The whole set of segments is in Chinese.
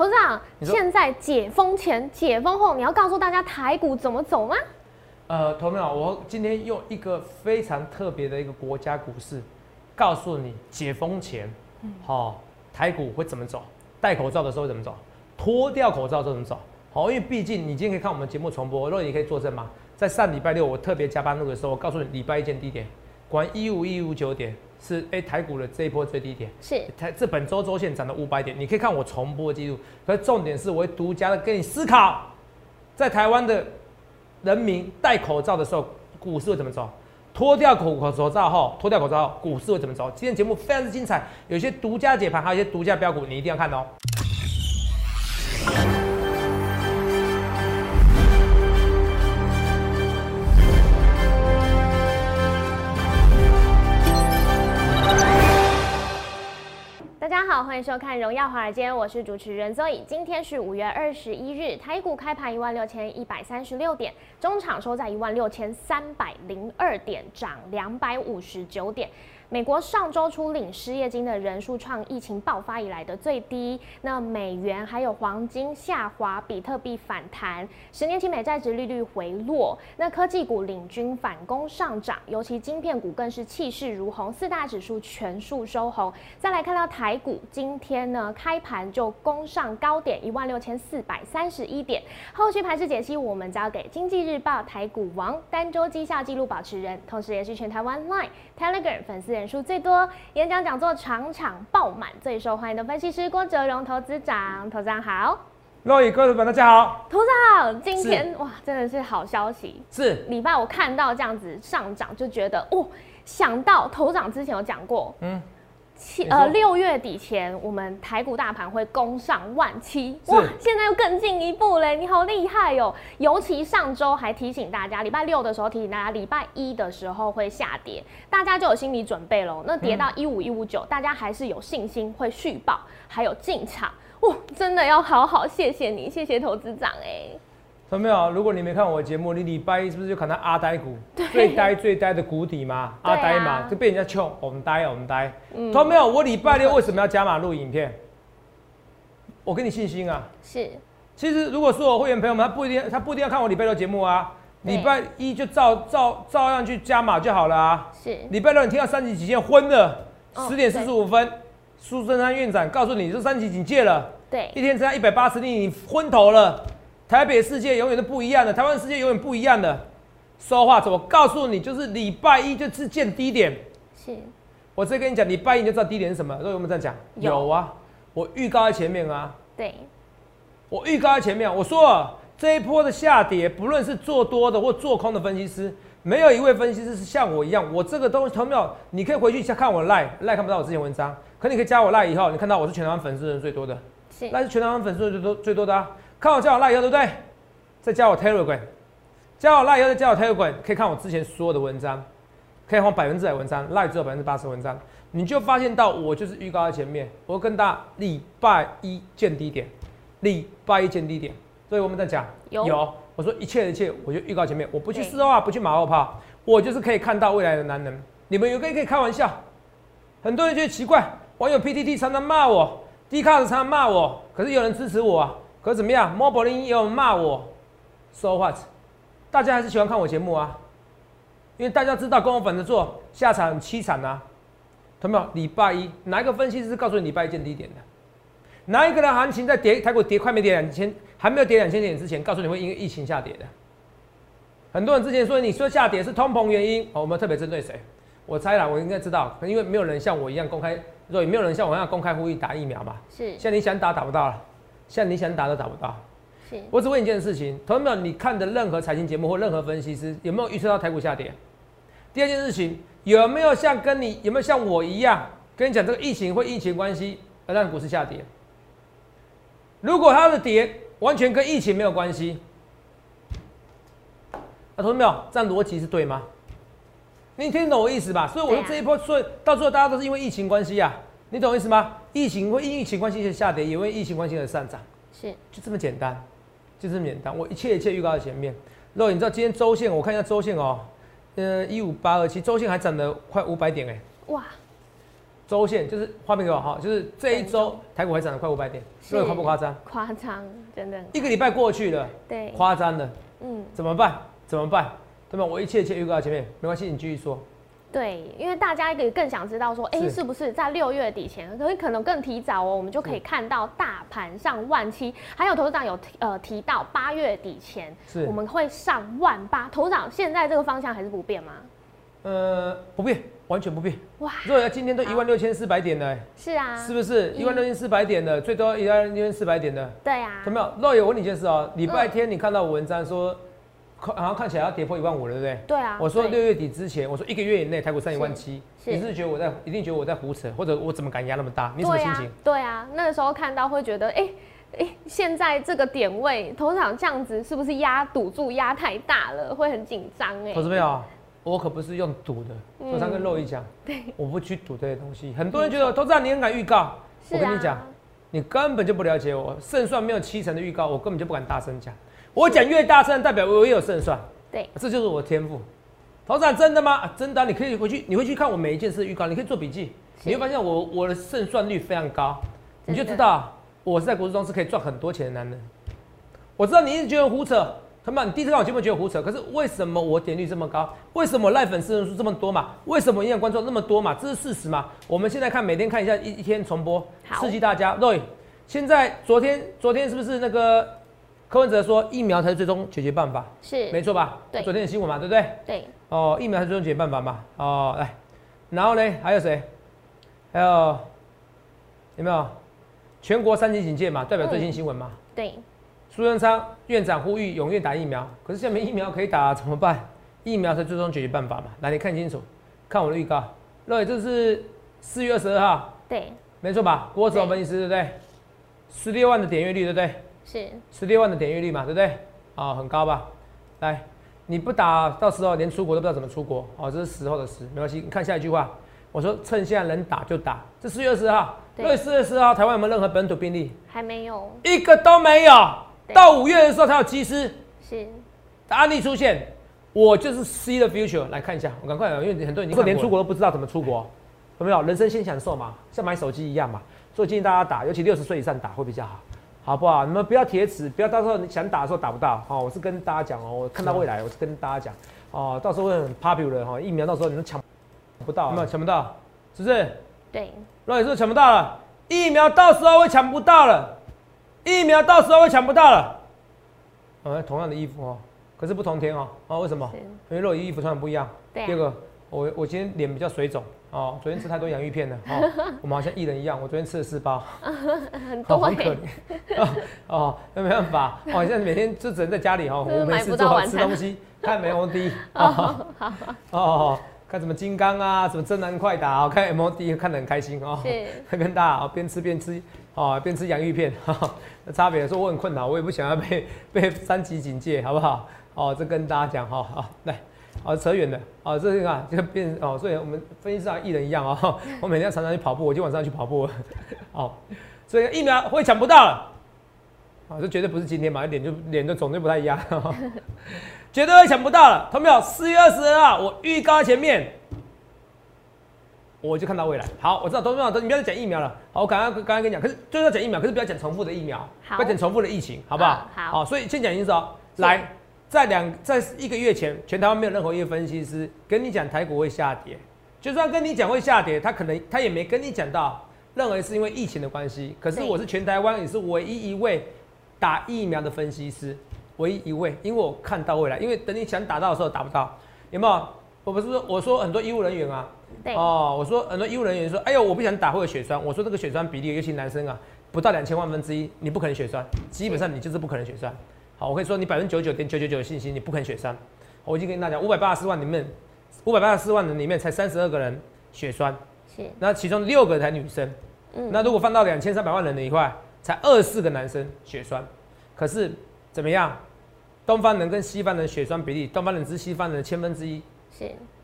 投资长，现在解封前、解封后，你要告诉大家台股怎么走吗？呃，投票，我今天用一个非常特别的一个国家股市，告诉你解封前，好、台股会怎么走，戴口罩的时候会怎么走，脱掉口罩之后怎么走。好，因为毕竟你今天可以看我们节目重播，若你可以作证嘛，在上礼拜六我特别加班录的时候，我告诉你礼拜一见低点，管一五一五九点是哎、台股的这一波最低点。是台这本周周线涨了五百点，你可以看我重播记录。可是重点是，我会独家的跟你思考，在台湾的人民戴口罩的时候，股市会怎么走？脱掉口口罩后，脱掉口罩后，股市会怎么走？今天节目非常之精彩，有一些独家解盘，还有一些独家标股，你一定要看哦。欢迎收看《荣耀华尔街》，我是主持人 Zoe。今天是五月二十一日，台股开盘一万六千一百三十六点，中场收在一万六千三百零二点，涨两百五十九点。美国上周初领失业金的人数创疫情爆发以来的最低，那美元还有黄金下滑，比特币反弹，十年期美债值利率回落，那科技股领军反攻上涨，尤其晶片股更是气势如虹，四大指数全数收红。再来看到台股，今天呢开盘就攻上高点一万六千四百三十一点，后续盘势解析我们交给经济日报台股王单周绩效纪录保持人，同时也是全台湾 Line、Telegram 粉丝人数最多，演讲讲座场场爆满，最受欢迎的分析师郭哲荣投资长，投资长好，各位各位朋友大家好，投资长今天哇真的是好消息，是。礼拜我看到这样子上涨，就觉得哦，想到头长之前有讲过，嗯，七呃六月底前，我们台股大盘会攻上万七，哇，现在又更进一步嘞，你好厉害哦！尤其上周还提醒大家，礼拜六的时候提醒大家，礼拜一的时候会下跌，大家就有心理准备喽。那跌到嗯一五一五九，大家还是有信心会续报，还有进场。哇，真的要好好谢谢你，谢谢投资长哎、有没有？如果你没看我的节目，你礼拜一是不是就看到阿呆股最呆最呆的谷底嘛？阿呆嘛，就被人家呛，我们呆，我们呆。嗯有没有？我礼拜六为什么要加码录影片？我给你信心啊！是其实如果说我会员朋友们，他不一定，他不一定要看我礼拜六节目啊，对礼拜一就照照照样去加码就好了啊。是，礼拜六你听到三级警戒昏了，哦十点四十五分，苏贞昌院长告诉你这三级警戒了，对一天增加一百八十例，你昏头了。台北世界永远都不一样的，台湾世界永远不一样的。说话，我告诉你，就是礼拜一就是见低点。是我直接跟你讲，礼拜一你就知道低点是什么。所以我们这样讲，有有啊，我预告在前面啊。对，我预告在前面，我说了这一波的下跌，不论是做多的或做空的分析师，没有一位分析师是像我一样。我这个东西，同没有？你可以回去看我 line line 看不到我之前文章，可你可以加我 line 以后，你看到我是全台湾粉丝人最多的，是那是全台湾粉丝人最多最多的啊。看我加我以后，对不对？再加我 telegram，加我以后再加我 telegram，可以看我之前所有的文章，可以换百分之百文章，line 只有百分之八十文章，你就发现到我就是预告在前面，我会跟大家礼拜一见低点。礼拜一见低点，所以我们在讲有。我说一切的一切，我就预告前面，我不去对事后啊，不去马后炮，我就是可以看到未来的男人。你们有个人可以开玩笑，很多人觉得奇怪，网友 PTT 常常骂我，D 卡常常骂我，可是有人支持我啊。可是怎么样 i l e 也有人骂我，So what？大家还是喜欢看我节目啊，因为大家知道跟我粉的做下场很凄惨啊。同没有？礼拜一哪一个分析师告诉你礼拜一见低点的？哪一个人行情在跌，台股跌快没跌两千，还没有跌两千点之前，告诉你会因为疫情下跌的。很多人之前说你说下跌是通膨原因，哦，我们特别针对谁？我猜啦，我应该知道，因为没有人像我一样公开，若也没有人像我一样公开呼吁打疫苗嘛。是现在你想打打不到了，现在你想打都打不到。我只问一件事情，同学们，你看的任何财经节目或任何分析师有没有预测到台股下跌？第二件事情，有没有像跟你有没有像我一样跟你讲这个疫情或疫情关系而让股市下跌？如果它的跌完全跟疫情没有关系，那同学们？这样逻辑是对吗？你听懂我意思吧？所以我说这一波，所以到最后大家都是因为疫情关系啊，你懂我意思吗？疫情会因疫情关系而下跌，也会疫情关系而上涨。是就这么简单，就这么简单。我一切一切预告在前面。肉，你知道今天周线，我看一下周线哦，呃，一五八二七，周线还涨了快五百点哎。哇，周线就是画面给我哈，就是这一周台股还涨了快五百点，这夸不夸张？夸张，真的。一个礼拜过去了，对，夸张了。嗯，怎么办？怎么办？对吧？我一切一切预告在前面，没关系，你继续说。对，因为大家也更想知道说，哎，是不是在六月底前，可以可能更提早哦，我们就可以看到大盘上万七。还有投资长有提呃提到八月底前，是我们会上万八。投资长现在这个方向还是不变吗？呃，不变，完全不变。哇！如果要今天都一万六千四百点的，是啊，是不是一万六千四百点的，最多一万六千四百点的？对啊。有没有？若有，我问你一件事哦，礼拜天你看到文章说，好像看起来要跌破一万五了，对不对？对啊。我说六月底之前，我说一个月以内台股上一万七，你是觉得我在一定觉得我在胡扯，或者我怎么敢压那么大？你什么心情？对啊，那个时候看到会觉得，哎哎，现在这个点位，头场这样子是不是压赌注压太大了，会很紧张哎。投资没有？我可不是用赌的，我常跟肉一讲，对我不去赌这些东西。很多人觉得都知道你很敢预告，我跟你讲，你根本就不了解我。胜算没有七成的预告，我根本就不敢大声讲。我讲越大声，代表我也有胜算。对，这就是我的天赋。头长真的吗？真的，你可以回去，你回去看我每一件事的预告，你可以做笔记，你会发现我我的胜算率非常高，你就知道我是在股市中是可以赚很多钱的男人。我知道你一直觉得胡扯。他们，你第一次看我节目觉得胡扯，可是为什么我点率这么高？为什么赖粉丝人数这么多嘛？为什么影响观众那么多嘛？这是事实嘛？我们现在看，每天看一下一一天重播，刺激大家。对，现在昨天昨天是不是那个柯文哲说疫苗才是最终解决办法？是，没错吧？对，昨天的新闻嘛，对不对？对。哦，疫苗才是最终解决办法嘛？哦，来，然后呢？还有谁？还有有没有全国三级警戒嘛？代表最新新闻嘛？对。苏贞昌院长呼吁踊跃打疫苗，可是现在没疫苗可以打，怎么办？疫苗是最终解决办法嘛？来，你看清楚，看我的预告。对，这是四月二十二号，对，没错吧？郭总分析师对不对？十六万的点阅率对不对？是十六万的点阅率嘛？对不对？啊，很高吧？来，你不打，到时候连出国都不知道怎么出国哦，这是时候的事，没关系。你看下一句话，我说趁现在能打就打。这四月二十号，对，四月二十号，台湾有没有任何本土病例？还没有，一个都没有。到五月的时候，才有机师。是。案例出现，我就是 see the future 来看一下，我赶快，因为很多人你连出国都不知道怎么出国，有没有？人生先享受嘛，像买手机一样嘛，所以建议大家打，尤其六十岁以上打会比较好，好不好？你们不要铁齿，不要到时候你想打的时候打不到，哦，我是跟大家讲哦，我看到未来，我是跟大家讲，哦，到时候会很 popular 哈，疫苗到时候你们抢不到，有没有抢不到？是不是？对，那你是抢不到了，疫苗到时候会抢不到了。疫苗到时候会抢不到了，啊，同样的衣服哦，可是不同天哦，啊，为什么？因为肉衣衣服穿的不一样。第二个，我我今天脸比较水肿。哦，昨天吃太多洋芋片了。哦，我们好像艺人一样，我昨天吃了四包，很多，很可怜。哦，那没办法。哦，现在每天就只能在家里哦，我没事做吃东西，看美 O D 哦，哦，看什么金刚啊，什么真男快打啊，看 M O D 看得很开心哦，是，跟大家哦边吃边吃。哦，边吃洋芋片，那差别说我很困难，我也不想要被被三级警戒，好不好？哦，这跟大家讲哈，好来，哦扯远了，哦这个啊，这个变哦，所以我们分析师像艺人一样哦，我每天常常去跑步，我今晚上去跑步，哦，所以疫苗会抢不到了，啊，这绝对不是今天嘛，脸就脸的肿就不太一样，绝对会抢不到了，同没有？四月二十二号，我预告前面。我就看到未来。好，我知道，都都，你不要再讲疫苗了。好，我刚刚刚刚跟你讲，可是就是要讲疫苗，可是不要讲重复的疫苗，不要讲重复的疫情，好不好？好。所以先讲清楚。来，在两在一个月前，全台湾没有任何一个分析师跟你讲台股会下跌。就算跟你讲会下跌，他可能他也没跟你讲到任何是因为疫情的关系。可是我是全台湾也是唯一一位打疫苗的分析师，唯一一位，因为我看到未来。因为等你想打到的时候打不到，有没有？我不是说我说很多医务人员啊。哦，我说很多医务人员说，哎呦，我不想打会有血栓。我说这个血栓比例，尤其男生啊，不到两千万分之一，你不可能血栓，基本上你就是不可能血栓。好，我可以说你百分之九十九点九九九的信心，你不可能血栓。我已经跟大家讲，五百八十四万里面，五百八十四万人里面才三十二个人血栓，是，那其中六个才女生。嗯，那如果放到两千三百万人的一块，才二十四个男生血栓。可是怎么样？东方人跟西方人血栓比例，东方人是西方人的千分之一。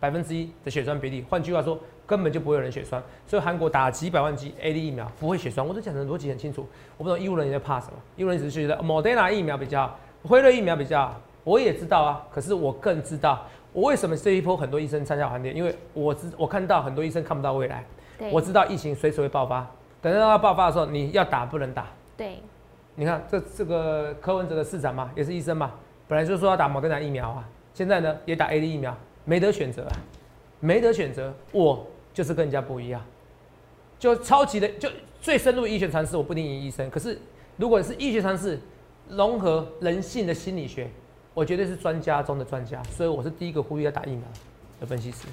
百分之一的血栓比例，换句话说，根本就不会有人血栓。所以韩国打几百万剂 A D 疫苗不会血栓，我都讲的逻辑很清楚。我不知道医务人员在怕什么，医务人员只是觉得 Moderna 疫苗比较好，辉瑞疫苗比较好。我也知道啊，可是我更知道，我为什么这一波很多医生参加行列，因为我知我看到很多医生看不到未来。我知道疫情随时会爆发，等到它爆发的时候，你要打不能打。对，你看这这个柯文哲的市长嘛，也是医生嘛，本来就说要打莫德纳疫苗啊，现在呢也打 A D 疫苗，没得选择，没得选择，我就是跟人家不一样，就超级的就最深入医学常识，我不定赢医生，可是如果是医学常识融合人性的心理学，我绝对是专家中的专家，所以我是第一个呼吁要打疫苗的分析师。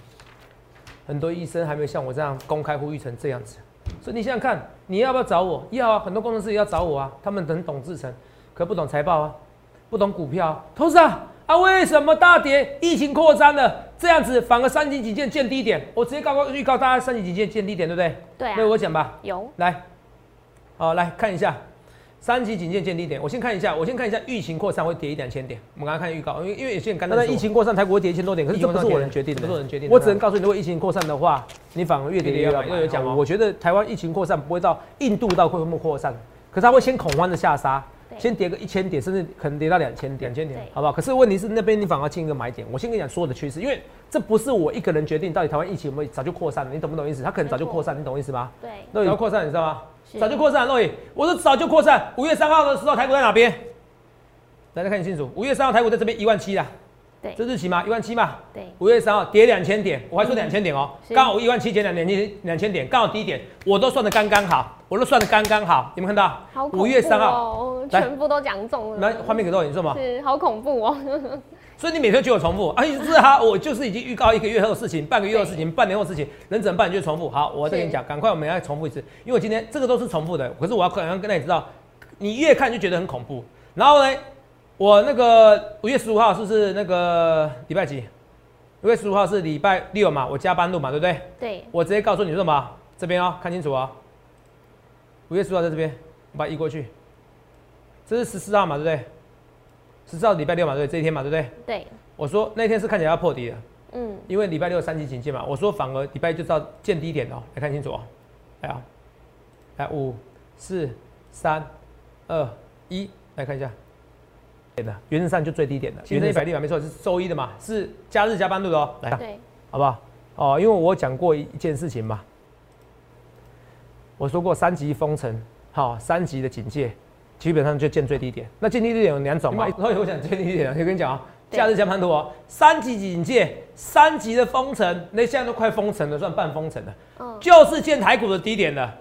很多医生还没有像我这样公开呼吁成这样子，所以你想想看，你要不要找我？要啊，很多工程师也要找我啊，他们很懂制程，可不懂财报啊，不懂股票。投资啊，啊，为什么大跌？疫情扩张了，这样子反而三级警戒见低点，我直接告告预告大家三级警戒见低点，对不对？对啊那我讲吧，有来，好来看一下三级警戒见低点。我先看一下，我先看一下疫情扩散会跌一两千点。我们刚刚看预告，因为因为有些人刚才疫情扩散，台股会跌一千多点，可是这不是我能决定的，不是我能决定的。我只能告诉你，如果疫情扩散的话，你反而越跌越要买。因为有讲哦，我觉得台湾疫情扩散不会到印度到会不会扩散，可是它会先恐慌的下杀。对先跌个一千点，甚至可能跌到两千点，两千点，好不好？可是问题是那边你反而进一个买点。我先跟你讲所有的趋势，因为这不是我一个人决定到底台湾疫情有没有早就扩散了，你懂不懂意思？它可能早就扩散，你懂我意思吗？对，早就扩散，你知道吗？是早就扩散，洛伊，我说早就扩散。五月三号的时候，台股在哪边？大家看清楚，五月三号台股在这边一万七啦，对这日期吗？一万七嘛。对，五月三号跌两千点，我还说两千点哦，是刚好一万七减两两千两千点，刚好低点，我都算的刚刚好，我都算的刚刚好，有没有看到？五月三号，全部都讲中来了，画面给洛伊，你说嘛？是好恐怖哦，所以你每天就有重复，啊，是哈，我就是已经预告一个月后的事情，半个月后的事情，半年后的事情，能怎么办？你就重复。好，我再跟你讲，赶快我们要重复一次，因为我今天这个都是重复的，可是我要可能要跟你知道，你越看就觉得很恐怖。然后呢，我那个五月十五号是不是那个礼拜几？五月十五号是礼拜六嘛，我加班录嘛，对不对？对，我直接告诉你说什么？这边哦，看清楚哦。五月十五号在这边，我把它移过去。这是十四号嘛，对不对？十四号礼拜六嘛，对？这一天嘛，对不对？对，我说那天是看起来要破底的，嗯，因为礼拜六三级警戒嘛。我说反而礼拜一就知道见低点哦，来看清楚哦。来啊，来五四三二一，来看一下。点的，原则上就最低点的，原则一百六没错，是周一的嘛，是假日加班录的哦。来，对，好不好？哦，因为我讲过一件事情嘛，我说过三级封城，好，三级的警戒，基本上就见最低点。那见最低点有两种嘛，所以我讲最低点，我跟你讲啊，对。假日加盘图哦，三级警戒，三级的封城，那现在都快封城了，算半封城了，嗯，就是见台股的低点了。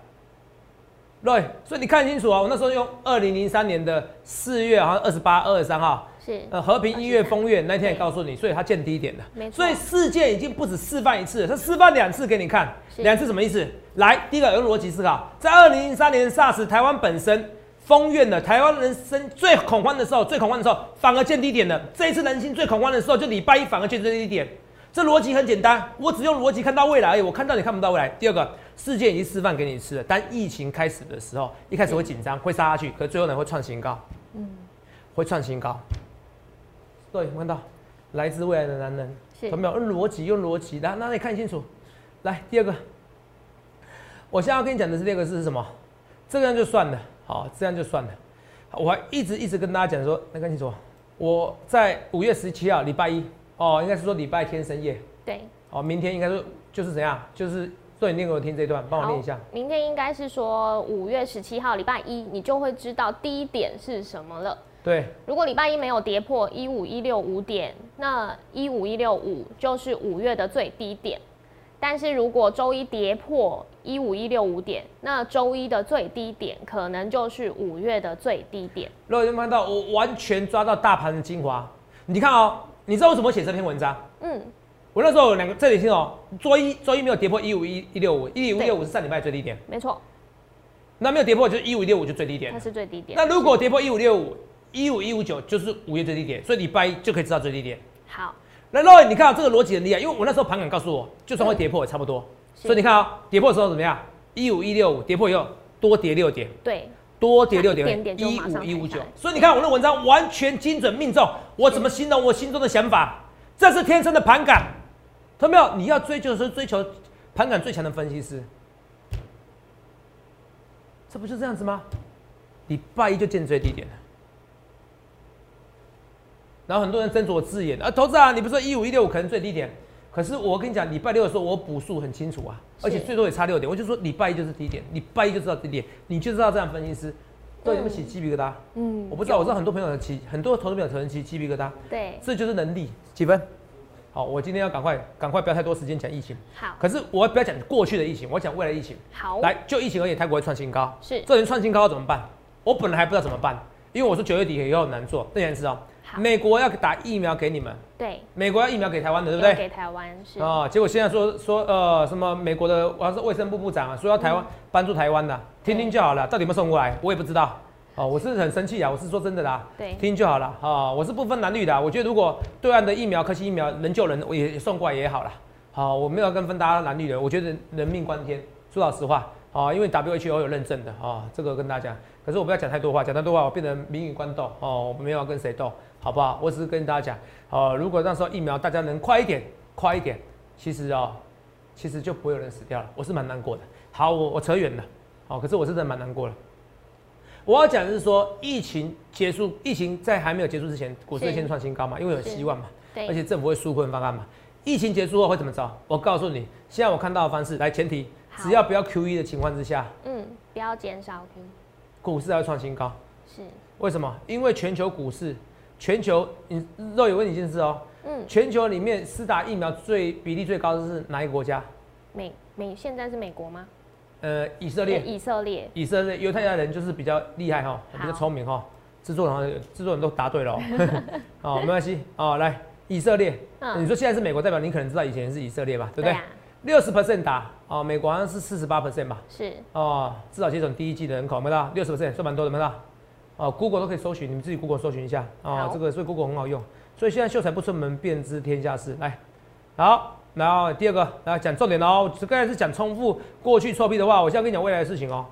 对，所以你看清楚啊，我那时候用二零零三年的四月好像二十八、二十三号，是，呃，和平一月风月那天也告诉你，所以它见低点了。没错所以事件已经不止示范一次了，它示范两次给你看。是两次什么意思？来，第一个用逻辑思考，在二零零三年 SARS 台湾本身封院了，台湾人生最恐慌的时候，最恐慌的时候反而见低点了。这一次人心最恐慌的时候，就礼拜一反而见最低点。这逻辑很简单，我只用逻辑看到未来而已，我看到你看不到未来。第二个，世界已经示范给你吃了，当疫情开始的时候，一开始会紧张，会杀下去，可是最后呢会创新高，嗯，会创新高。对，看到来自未来的男人，是有没有用逻辑？用逻辑，来，那你看清楚。来，第二个，我现在要跟你讲的是第二个是什么？这样就算了，好，这样就算了。我还一直一直跟大家讲说，那看清楚，我在五月十七号礼拜一，哦，应该是说礼拜天深夜，对，哦，明天应该说就是怎样，就是对你念给我听这一段，帮我念一下。明天应该是说五月十七号礼拜一，你就会知道第一点是什么了。对，如果礼拜一没有跌破一五一六五点，那一五一六五就是五月的最低点。但是如果周一跌破一五一六五点，那周一的最低点可能就是五月的最低点。如果有没有看到，我完全抓到大盘的精华。你看哦，你知道我怎么写这篇文章？嗯，我那时候有两个，这里听哦，周一周一没有跌破一五一一六五，一五一六五是上礼拜最低点，没错，那没有跌破就是一五一六五就最低点它。是最低点。那如果跌破一五六五，一五一五九就是五月最低点，所以礼拜一就可以知道最低点。好，那 Roy，你看到这个逻辑很厉害，因为我那时候盘感告诉我，就算会跌破也差不多。所以你看啊、跌破的时候怎么样？一五一六五跌破以后多跌六点，对，多跌六点，一五一五九。所以你看我的文章完全精准命中，我怎么形容我心中的想法？这是天生的盘感，懂没有？你要追求的是追求盘感最强的分析师，这不就这样子吗？礼拜一就见最低点了。然后很多人斟酌字眼啊，投资啊，你不是说一五一六五可能最低点？可是我跟你讲，礼拜六的时候我补数很清楚啊，而且最多也差六点，我就说礼拜一就是低点，礼拜一就知道低点，你就知道这样分析师对你们起鸡皮疙瘩。嗯，我不知道，我知道很多朋友起，很多投资朋友可能起鸡皮疙瘩，对，这就是能力。几分？好，我今天要赶快，赶快不要太多时间讲疫情。好，可是我不要讲过去的疫情，我讲未来疫情。好，来，就疫情而言，泰国会创新高，是这人创新高要怎么办？我本来还不知道怎么办，因为我说九月底以后很难做。这件事哦，好美国要打疫苗给你们，对，美国要疫苗给台湾的，对不对？要给台湾是，哦，结果现在说说呃什么美国的我要是卫生部部长啊，说要台湾、帮助台湾的，听听就好了，到底有没有送过来，我也不知道。哦，我是很生气啊，我是说真的啦，对，听就好了啊、我是不分蓝绿的啊、我觉得如果对岸的疫苗、科兴疫苗能救人，我也送过来也好了。好、我没有跟分大家蓝绿的，我觉得人命关天。说老实话，啊、因为 WHO 有认证的啊、这个跟大家讲。可是我不要讲太多话，讲太多话我变成民与官斗哦，我没有要跟谁斗，好不好？我只是跟大家讲，哦、如果那时候疫苗大家能快一点，快一点，其实哦，其实就不会有人死掉了。我是蛮难过的。好，我我扯远了，好、可是我是真的蛮难过了。我要讲的是说，疫情结束，疫情在还没有结束之前，股市先创新高嘛，因为有希望嘛，对，而且政府会纾困方案嘛。疫情结束后会怎么着？我告诉你，现在我看到的方式，来前提，只要不要 Q E 的情况之下，嗯，不要减少 Q，股市还会创新高。是，为什么？因为全球股市，全球你肉有问你一件事哦，嗯，全球里面施打疫苗最比例最高的是哪一个国家？美美现在是美国吗？呃，以色列。以色列，以色列犹太人就是比较厉害哈，比较聪明哈。制作人制作人都答对了哦，哦，没关系哦，来以色列，嗯。你说现在是美国，代表你可能知道以前是以色列吧，对不对？啊，六十 percent 打哦，美国好像是四十八 percent 吧，是，哦，至少接种第一季的人口有没有到？六十 percent，算蛮多的，有没有到？哦，Google 都可以搜寻，你们自己 Google 搜寻一下啊，这个所以 Google 很好用，所以现在秀才不出门，便知天下事。来，好，然后第二个来讲重点哦，刚才是讲重复过去臭屁的话，我现在跟你讲未来的事情哦，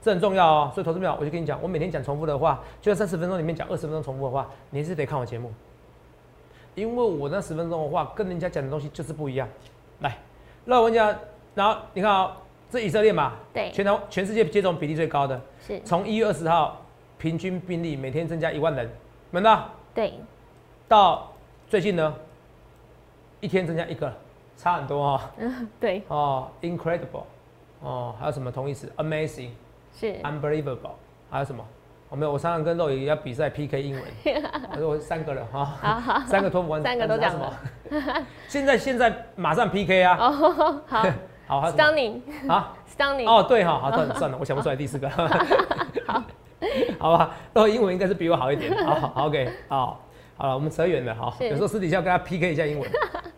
这很重要哦。所以投资票，我就跟你讲，我每天讲重复的话，就在三十分钟里面讲二十分钟重复的话，你还是得看我节目，因为我那十分钟的话跟人家讲的东西就是不一样。来，那我跟你讲，然后你看啊、这以色列嘛，对，全台全世界接种比例最高的，是，从一月二十号平均病例每天增加一万人，闻到？对，到最近呢，一天增加一个，差很多哦。对，哦，incredible，哦，还有什么同义词？amazing，是，unbelievable，还有什么？我、没有，我常常跟肉爷要比赛 PK 英文，我说我三个人哈，三个托福完，三个都讲什么？现在现在马上 PK 啊！哦，好 好，？，stunning，stunning，啊，哦，对哈，好，算了算了，我想不出来第四个。好，好吧，那英文应该是比我好一点。好，OK，好，好了，我们扯远了，好，有时候私底下跟他 PK 一下英文，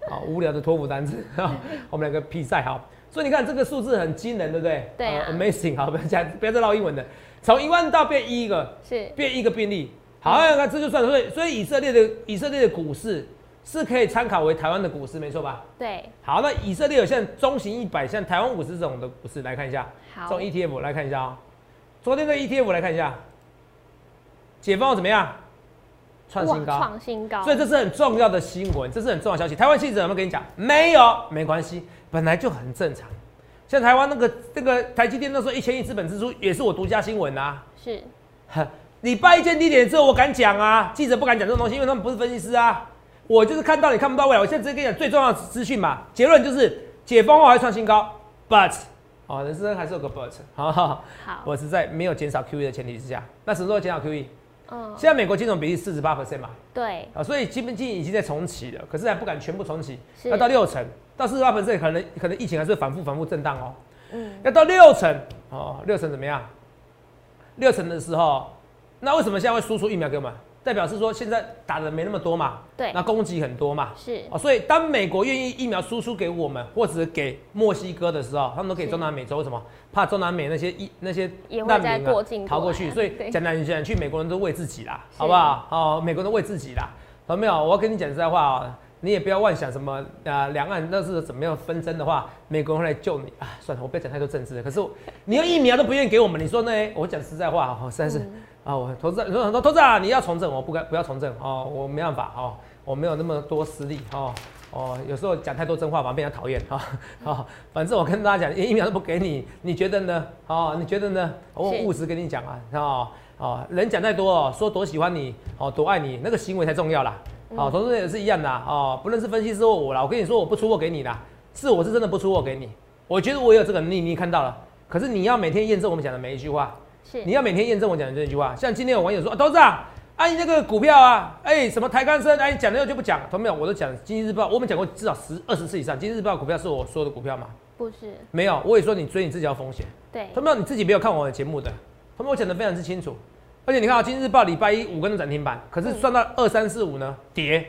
好，无聊的托福单词，好我们两个比赛，好，所以你看这个数字很惊人，对不对？对，amazing，好，不要讲，不要再唠英文了，从一万到变一个，是，变一个病例，好，那这就算了，所以所以以色列的以色列的股市是可以参考为台湾的股市，没错吧？对，好，那以色列有像中型一百，像台湾五十这种的股市来看一下，这种，ETF 来看一下啊、昨天的 ETF 来看一下，解封后怎么样？创新高，创新高，所以这是很重要的新闻，这是很重要的消息。台湾记者有没有跟你讲？没有，没关系，本来就很正常。像台湾那个那个台积电那时候一千亿资本支出，也是我独家新闻啊。是，呵礼拜一见低点之后，我敢讲啊，记者不敢讲这种东西，因为他们不是分析师啊。我就是看到你看不到未来，我现在直接跟你讲最重要的资讯嘛。结论就是解封后还创新高，but 哦，人生还是有个 but，好好好，好，我是在没有减少 QE 的前提之下，那什么时候减少 QE？嗯，现在美国金融比例四十八 percent 嘛，对，啊，所以基本金已经在重启了，可是还不敢全部重启，要到六成，到四十八 percent 可能可能疫情还是反复反复震荡哦。嗯，要到六成哦，六成怎么样？六成的时候，那为什么现在会输出疫苗给我们？代表是说现在打的没那么多嘛，对那供给很多嘛，是，哦，所以当美国愿意疫苗输出给我们，或者是给墨西哥的时候，他们都给是中南美洲，为什么？怕中南美那些疫那些难民逃过去，所以 对讲来讲去，美国人都为自己啦，好不好？哦，美国人都为自己啦，懂没有？我要跟你讲实在话啊、你也不要妄想什么啊，两岸那是怎么样纷争的话，美国人会来救你啊。算了，我不要讲太多政治了。可是你要疫苗都不愿意给我们，你说呢？我讲实在话，哦，实在是。嗯啊，我投资很多投资啊，你要从政，我不该不要从政哦，我没办法哦，我没有那么多实力哦哦，有时候讲太多真话反而被人家讨厌哈哦，反正我跟大家讲，一秒都不给你，你觉得呢？哦，你觉得呢？我很务实跟你讲啊，哦哦，人讲太多哦，说多喜欢你哦，多爱你，那个行为才重要啦。好，投资人也是一样的啊，哦，不论是分析师或我啦，我跟你说我不出货给你啦，是我是真的不出货给你，我觉得我有这个能力，你看到了，可是你要每天验证我们讲的每一句话，是你要每天验证我讲的这句话。像今天有网友说啊，董事长，啊你那个股票啊，哎什么台钢生，哎讲了就不讲，同没有？我都讲经济日报，我们讲过至少十二十次以上，经济日报股票是我说的股票吗？不是？没有，我也说你追你自己要风险。对，同没有？你自己没有看我的节目的，同没有？我讲的非常之清楚。而且你看啊，今日报礼拜一五根涨停板，可是算到二三四五呢，跌，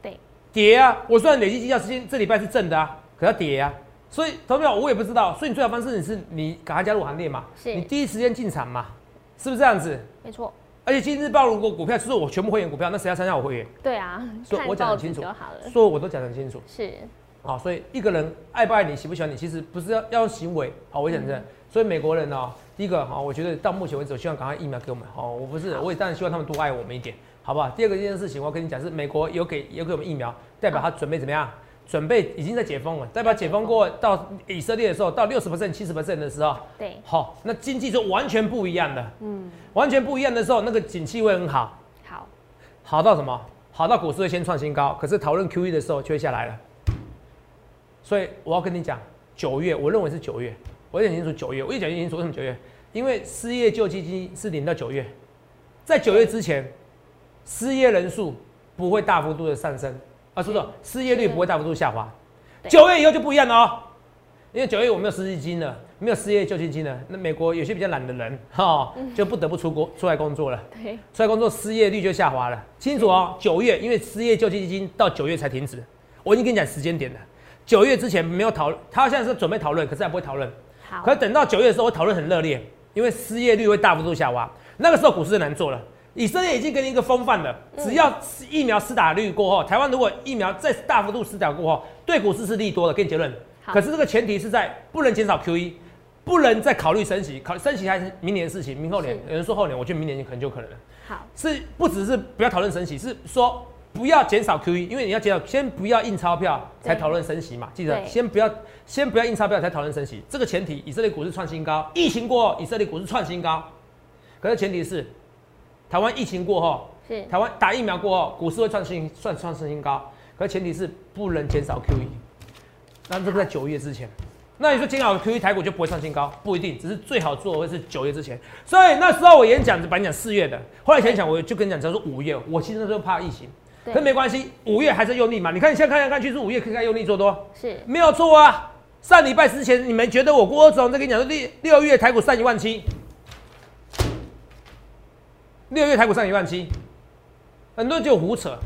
对，跌啊！我算累计绩效时间这礼拜是正的啊，可要跌啊。所以投票我也不知道，所以你最好方式你是你赶快加入行列嘛，是你第一时间进场嘛，是不是这样子？没错，而且今日报如果股票就是我全部会员股票，那谁要参加我会员？对啊，所以我讲得清楚报纸就好了。所以我都讲得很清楚。是，好，所以一个人爱不爱你，喜不喜欢你，其实不是要要用行为。好，我讲真的。所以美国人呢、第一个哈，我觉得到目前为止，我希望赶快疫苗给我们。好，我不是，我也当然希望他们多爱我们一点，好不好？第二个这件事情，我要跟你讲是美国有给有给我们疫苗，代表他准备怎么样？准备已经在解封了，代表解封。过到以色列的时候，到六十 percent、七十 percent 的时候，对，好，那经济就完全不一样的，嗯，完全不一样的时候，那个景气会很好，好，好到什么？好到股市会先创新高，可是讨论 QE 的时候就会下来了。所以我要跟你讲，九月我认为是九月，我讲清楚九月，我一讲清楚为什么九月，因为失业救济金是领到九月，在九月之前，失业人数不会大幅度的上升，啊，叔叔？失业率不会大幅度下滑。九月以后就不一样了哦，因为九月我没有失业金了，没有失业救济金了，那美国有些比较懒的人，哈，就不得不出国出来工作了。对，出来工作失业率就下滑了。清楚哦，九月因为失业救济金到九月才停止，我已经跟你讲时间点了。九月之前没有讨论，他现在是准备讨论，可是还不会讨论。好可，是等到九月的时候，会讨论很热烈，因为失业率会大幅度下滑，那个时候股市就难做了。以色列已经给你一个风范了，只要疫苗施打率过后，台湾如果疫苗再大幅度施打过后，对股市是利多的。给你结论。可是这个前提是在不能减少 QE，不能再考虑升息，考升息还是明年的事情，明后年有人说后年，我觉得明年可能就有可能了。好，是不只是不要讨论升息，是说不要减少 QE，因为你要减少，先不要印钞票才对讨论升息嘛。记得先不要先不要印钞票才讨论升息，这个前提，以色列股市创新高，疫情过后，以色列股市创新高。可是前提是，台湾疫情过后，是，台湾打疫苗过后，股市会创新算创新高，可前提是不能减少 QE。那这个在九月之前。那你说减少 QE 台股就不会创新高？不一定，只是最好做的会是九月之前。所以那时候我演讲就本来讲四月的，后来想一想我就跟你讲，只要说五月，我其实那时候怕疫情，对可是没关系，五月还是用力嘛。你看你现在看来看去是五月可以看用力做多，是，没有错啊。上礼拜之前你们觉得我郭总在跟你讲说六六月台股上一万七，六月台股上一万七，很多人就胡扯。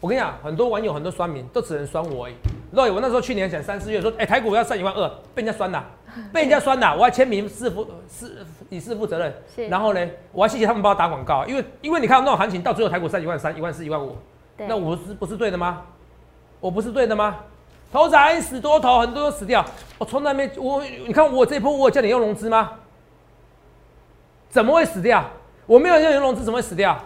我跟你讲，很多网友很多酸民都只能酸我而已。肉我那时候去年讲三四月说，哎、台股要上一万二，被人家酸了，被人家酸了，我还签名是负是以示负责任。然后呢，我还谢谢他们帮我打广告，因为因为你看那种行情到最后台股上一万三、一万四、一万五，那我是不是对的吗？我不是对的吗？头仔死多头，很多都死掉。我从来没我，你看我这一波我有叫你用融资吗？怎么会死掉？我没有用融资，怎么会死掉？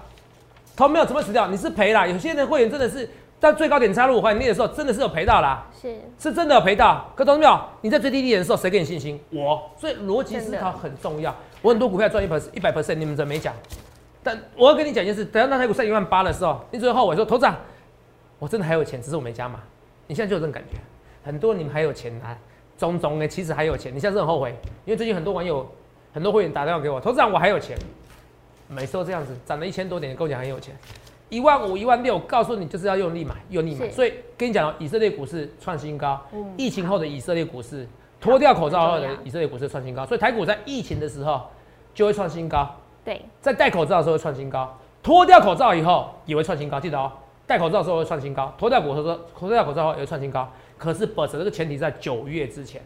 头没有怎么会死掉？你是赔啦。有些人会员真的是在最高点插入还你的时候，真的是有赔到啦，是，是真的有赔到。可懂没有？你在最低点的时候，谁给你信心？我。所以逻辑思考很重要。我很多股票赚一百一百 percent，你们怎么没讲？但我要跟你讲一件事，等到那台股上一万八的时候，你只会后悔说，头长，我真的还有钱，只是我没加码。你现在就有这种感觉，很多你们还有钱拿，种种的其实还有钱，你现在是很后悔，因为最近很多网友、很多会员打电话给我，投资长我还有钱，每次都这样子，涨了一千多点，跟我讲很有钱，一万五、一万六，告诉你就是要用力买，用力买。所以跟你讲哦，以色列股市创新高，嗯疫情后的以色列股市，脱掉口罩后的以色列股市创新高，所以台股在疫情的时候就会创新高。对，在戴口罩的时候会创新高，脱掉口罩以后也会创新高，记得哦。戴口罩的时候会创新高，脱掉口罩脱掉口罩后也会创新高。可是本身这个前提在九月之前，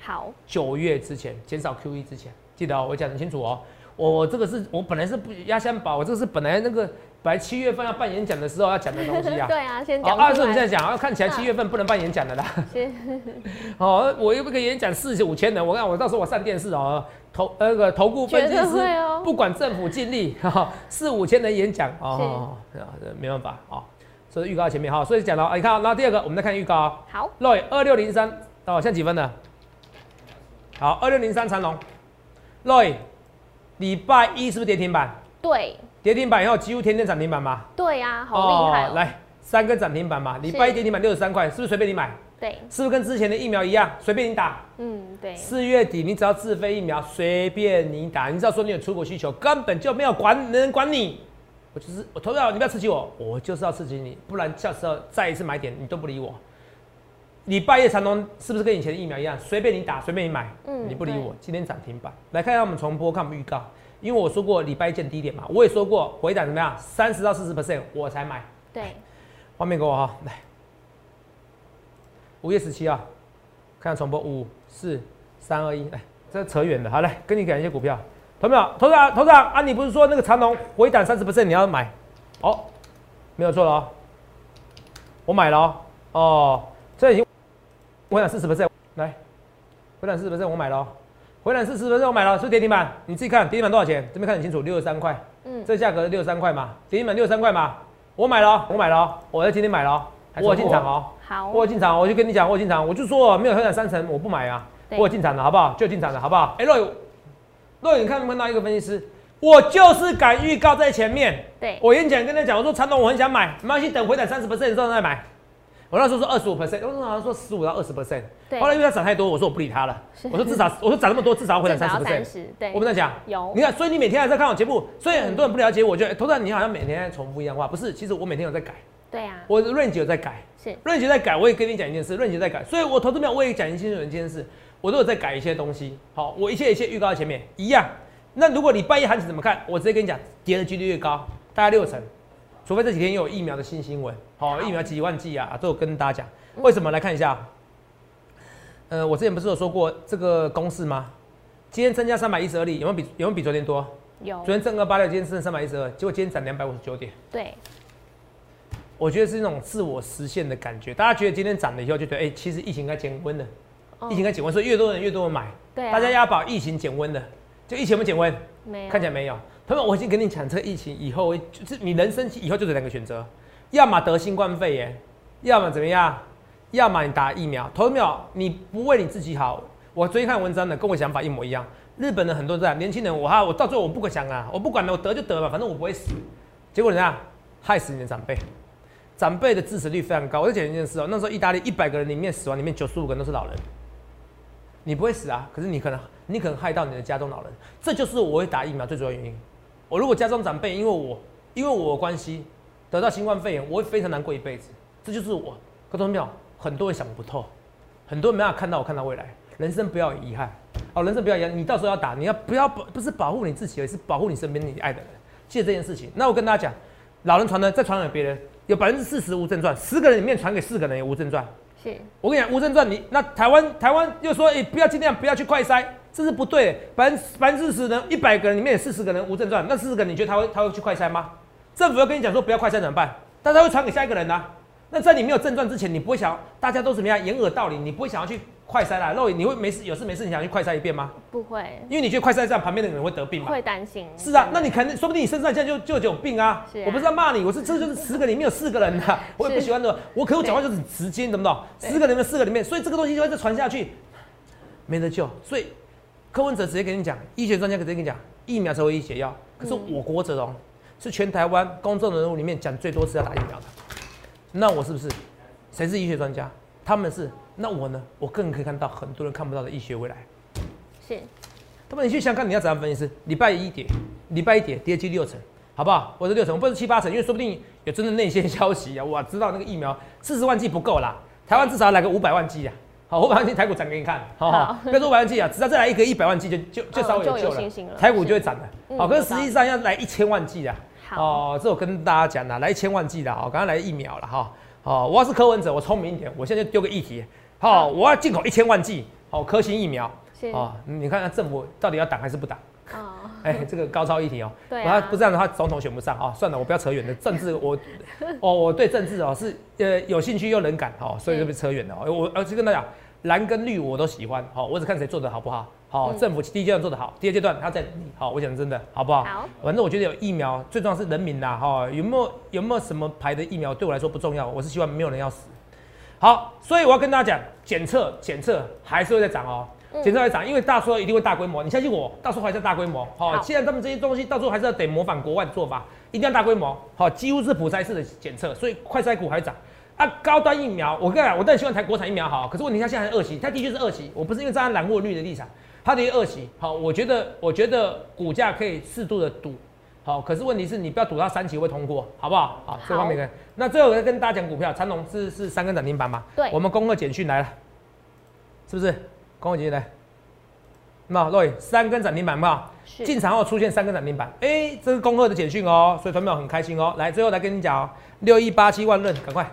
好，九月之前减少 QE 之前，记得哦，我讲得清楚哦。我我这个是我本来是不压箱宝，我这个是本来那个本来七月份要办演讲的时候要讲的东西啊。对啊，先哦，二讲出来，是你在讲，要看起来七月份不能办演讲的啦。是，哦，我又不可以演讲四五千人，我看我到时候我上电视哦，投那个投顾分析师，哦不管政府尽力，哈 哈，四五千人演讲哦，啊这没办法哦，所以预告前面哈，所以讲到，你看哦，那第二个我们再看预告哦好，，Roy 二六零三哦，现在几分了？好，二六零三长龙，Roy 礼拜一是不是跌停板？对，跌停板以后几乎天天涨停板嘛？对啊，好厉害哦，来，三根涨停板嘛，礼拜一跌停板六十三块，是不是随便你买？对，是不是跟之前的疫苗一样，随便你打？嗯，对，四月底你只要自费疫苗，随便你打。你只要说你有出国需求，根本就没有管人管你。我就是我投票，你不要刺激我，我就是要刺激你，不然下次再一次买点你都不理我。礼拜一长隆是不是跟以前的疫苗一样，随便你打，随便你买，嗯你不理我。今天涨停板，来看一下我们重播，看我们预告。因为我说过礼拜一见低点嘛，我也说过回档怎么样，三十到四十 percent 我才买。对，画面给我哈，来，五月十七啊，看下重播，五四三二一，来，这扯远了，好来，跟你讲一些股票，投没有？投长，投长啊，你不是说那个长隆回档三十 percent 你要买？哦，没有错了哦，我买了哦，哦，回档四十 percent，来，回档四十 percent 我买了哦，回档四十 percent 我买了，是不是跌停板？你自己看跌停板多少钱？这边看很清楚，六十三块。嗯，这价格六十三块嘛，跌停板六十三块嘛，我买了哦，我买了哦，我在今天买了哦，我有进场哦，好，我有进场，我就跟你讲，我有进场，我就说没有回涨三成，我不买啊，对。我有进场了，好不好？就有进场了，好不好？哎，若雨，若雨，你看没看到一个分析师？我就是敢预告在前面，对，我演讲跟他讲，我说长隆我很想买，没关系，等回档三十 percent 之后再买。我那时候说二十五 percent，我那时候好像说十五到二十 percent，对后来因为它涨太多，我说我不理它了，我说至少 我说涨那么多，至少要回涨三十 percent。对。我们在讲，有。你看，所以你每天还在看我节目，所以很多人不了解我，觉得头上你好像每天在重复一样话，不是？其实我每天有在改，对啊，我的 range 有在改。是，，range 在改，我也跟你讲一件事，range 在改，所以我投资没有，我也讲一件一件事，我都有在改一些东西。好，我一切一切预告在前面。一样。那如果你半夜行情怎么看？我直接跟你讲，跌的几率越高，大概六成，除非这几天又有疫苗的新新闻，好，疫苗几万剂啊，都有跟大家讲。为什么？来看一下，呃，我之前不是有说过这个公式吗？今天增加三百一十二例，有没有比有没有比昨天多？有昨，天正二八六，今天剩三百一十二，结果今天涨两百五十九点。对，我觉得是那种自我实现的感觉。大家觉得今天涨了以后，就觉得哎、其实疫情该减温了，哦疫情该减温，所以越多人越多人买。对啊，大家要把疫情减温了，就疫情有没有减温？没有，看起来没有。朋友们，我已经跟你讲，这个疫情以后就是你人生以后就这两个选择，要么得新冠肺炎，要么怎么样？要么你打疫苗。投没有？你不为你自己好。我追看文章的，跟我想法一模一样。日本的很多人这样，年轻人，我哈，我到最后我不管想啊，我不管了，我得就得了，反正我不会死。结果怎样？害死你的长辈。长辈的致死率非常高。我再讲一件事哦、那时候意大利一百个人里面死亡里面九十五个人都是老人。你不会死啊，可是你可能你可能害到你的家中老人，这就是我会打疫苗最主要原因。我如果家中长辈因为我因为我的关系得到新冠肺炎，我会非常难过一辈子。这就是我。可同没有？很多人想不透，很多人没办法看到我看到未来。人生不要有遗憾哦，人生不要遗憾。你到时候要打，你要不要保不是保护你自己，而是保护你身边你爱的人。记得这件事情。那我跟大家讲，老人传呢，再传给别人，有百分之四十无症状，十个人里面传给四个人有无症状。是，我跟你讲，无症状你那台湾台湾又说，哎、不要尽量不要去快筛，这是不对。百分百分之四十人，一百个人里面有四十个人无症状，那四十个人你觉得他会他会去快筛吗？政府要跟你讲说不要快筛怎么办？但他会传给下一个人啊。那在你没有症状之前，你不会想大家都怎么样掩耳盗铃，你不会想要去快筛啦。肉眼你会没事有事没事你想去快筛一遍吗？不会，因为你觉得快筛这样旁边的人会得病嘛？会担心，是啊，那你肯定说不定你身上现在就就有病啊！是啊我不是在骂你，我是这就是十个里面有四个人啊，我也不喜欢的。我可我讲话就是很直接，你懂不懂？十个里面四个里面，所以这个东西就会再传下去，没得救。所以柯文哲直接跟你讲，医学专家直接跟你讲，疫苗才唯一解药。可是嗯我国哲荣是全台湾公众人物里面讲最多次要打疫苗的，那我是不是？谁是医学专家？他们是，那我呢？我更可以看到很多人看不到的医学未来。是，那么你去想想看，你要怎样分析是？礼拜一跌，礼拜一跌，跌期六成，好不好？我是六成，不是七八成，因为说不定有真的内线 消息啊。我知道那个疫苗四十万剂不够啦，台湾至少要来个五百万剂啊。好，五百万剂台股涨给你看，好不好？好不要说百万计啊，只要再来一个一百万计就就就嗯稍微有救了台股就会涨了。好，可是实际上要来一千万计的。好，哦，这我跟大家讲了，来一千万计的，好，刚刚来疫苗了哈。哦，我要是柯文哲，我聪明一点，我现在就丢个议题，好，我要进口一千万剂，好，科兴疫苗。是，哦，你看看政府到底要挡还是不挡？哦，哎、这个高超议题哦。对他啊，不这样的话，总统选不上哦。算了，我不要扯远了。政治我，哦，我对政治哦是呃有兴趣又能感哦，所以就被扯远了哦。我而且跟大家讲，蓝跟绿我都喜欢，好、我只看谁做的好不好。好、嗯政府第一阶段做的好，第二阶段他在。好，我讲真的，好不好？好，反正我觉得有疫苗，最重要是人民呐，哈、有没有有没有什么牌的疫苗对我来说不重要，我是希望没有人要死。好，所以我要跟大家讲，检测检测还是会在涨哦。减少会涨，因为大时候一定会大规模，你相信我，大时候还是大规模。好，好既然他们这些东西到时候还是要得模仿国外的做法，一定要大规模，好，几乎是普筛式的检测，所以快筛股还涨。啊，高端疫苗，我跟你讲，我当然希望台国产疫苗好，可是问题它现在还是二期，它的确是二期，我不是因为站在蓝或绿的立场，它的确二期，好，我觉得我觉得股价可以适度的赌，好，可是问题是你不要赌到三期会通过，好不好？好，这方面跟那最后我再跟大家讲股票，长隆是是三根涨停板嘛？对我们公告简讯来了，是不是？恭贺简讯来，那各位三根涨停板嘛，是进场后出现三根涨停板，哎、这是恭贺的简讯哦，所以团友很开心哦。来，最后来跟你讲哦，六一八七万润，赶快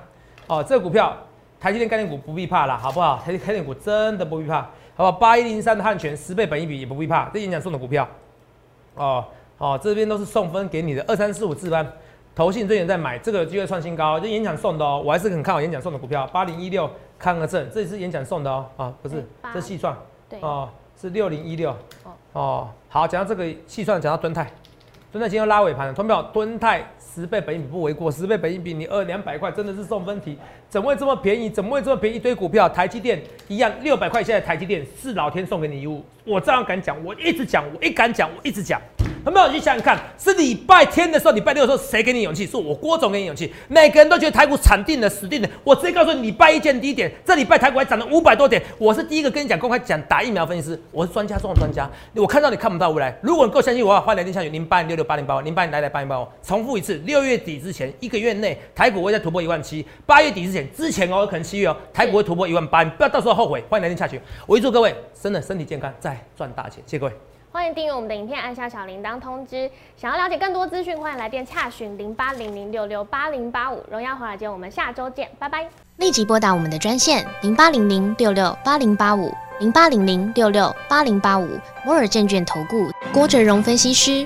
哦，这个股票台积电概念股不必怕啦，好不好？台积概念股真的不必怕，好不好？八一零三的汉泉十倍本一比也不必怕，这演讲送的股票哦哦，这边都是送分给你的二三四五字班。投信最近在买，这个有机会创新高，这演讲送的哦，我还是很看好演讲送的股票，八零一六康和正，这里是演讲送的哦，啊不是这细算对，哦，是六零一六哦。哦，好，讲到这个细算，讲到敦泰，敦泰今天又拉尾盘了，同表敦泰十倍本益比不为过，十倍本益比你二两百块真的是送分题，怎么会这么便宜？怎么会这么便宜？一堆股票，台积电一样六百块，现在台积电是老天送给你礼物，我这样敢讲，我一直讲，我一敢讲，我一直讲。有没有？你想想看，是礼拜天的时候，礼拜六的时候，谁给你勇气？是我郭总给你勇气。每个人都觉得台股惨定了、死定了。我直接告诉你，礼拜一见低点，这礼拜台股还涨了五百多点。我是第一个跟你讲公开讲打疫苗分析师，我是专家中的专家。我看到你看不到未来。如果你够相信我，欢迎来电下去零八零六六八零八零八零来来八零八重复一次，六月底之前一个月内，台股会再突破一万七。八月底之前，之前哦，有可能七月哦，台股会突破一万八，你不要到时候后悔。欢迎来电下去，我预祝各位真的身体健康，再赚大钱。谢谢各位。欢迎订阅我们的影片，按下小铃铛通知。想要了解更多资讯，欢迎来电洽询零八零零六六八零八五。荣耀华尔街，我们下周见，拜拜。立即拨打我们的专线零八零零六六八零八五零八零零六六八零八五摩尔证券投顾郭哲荣分析师。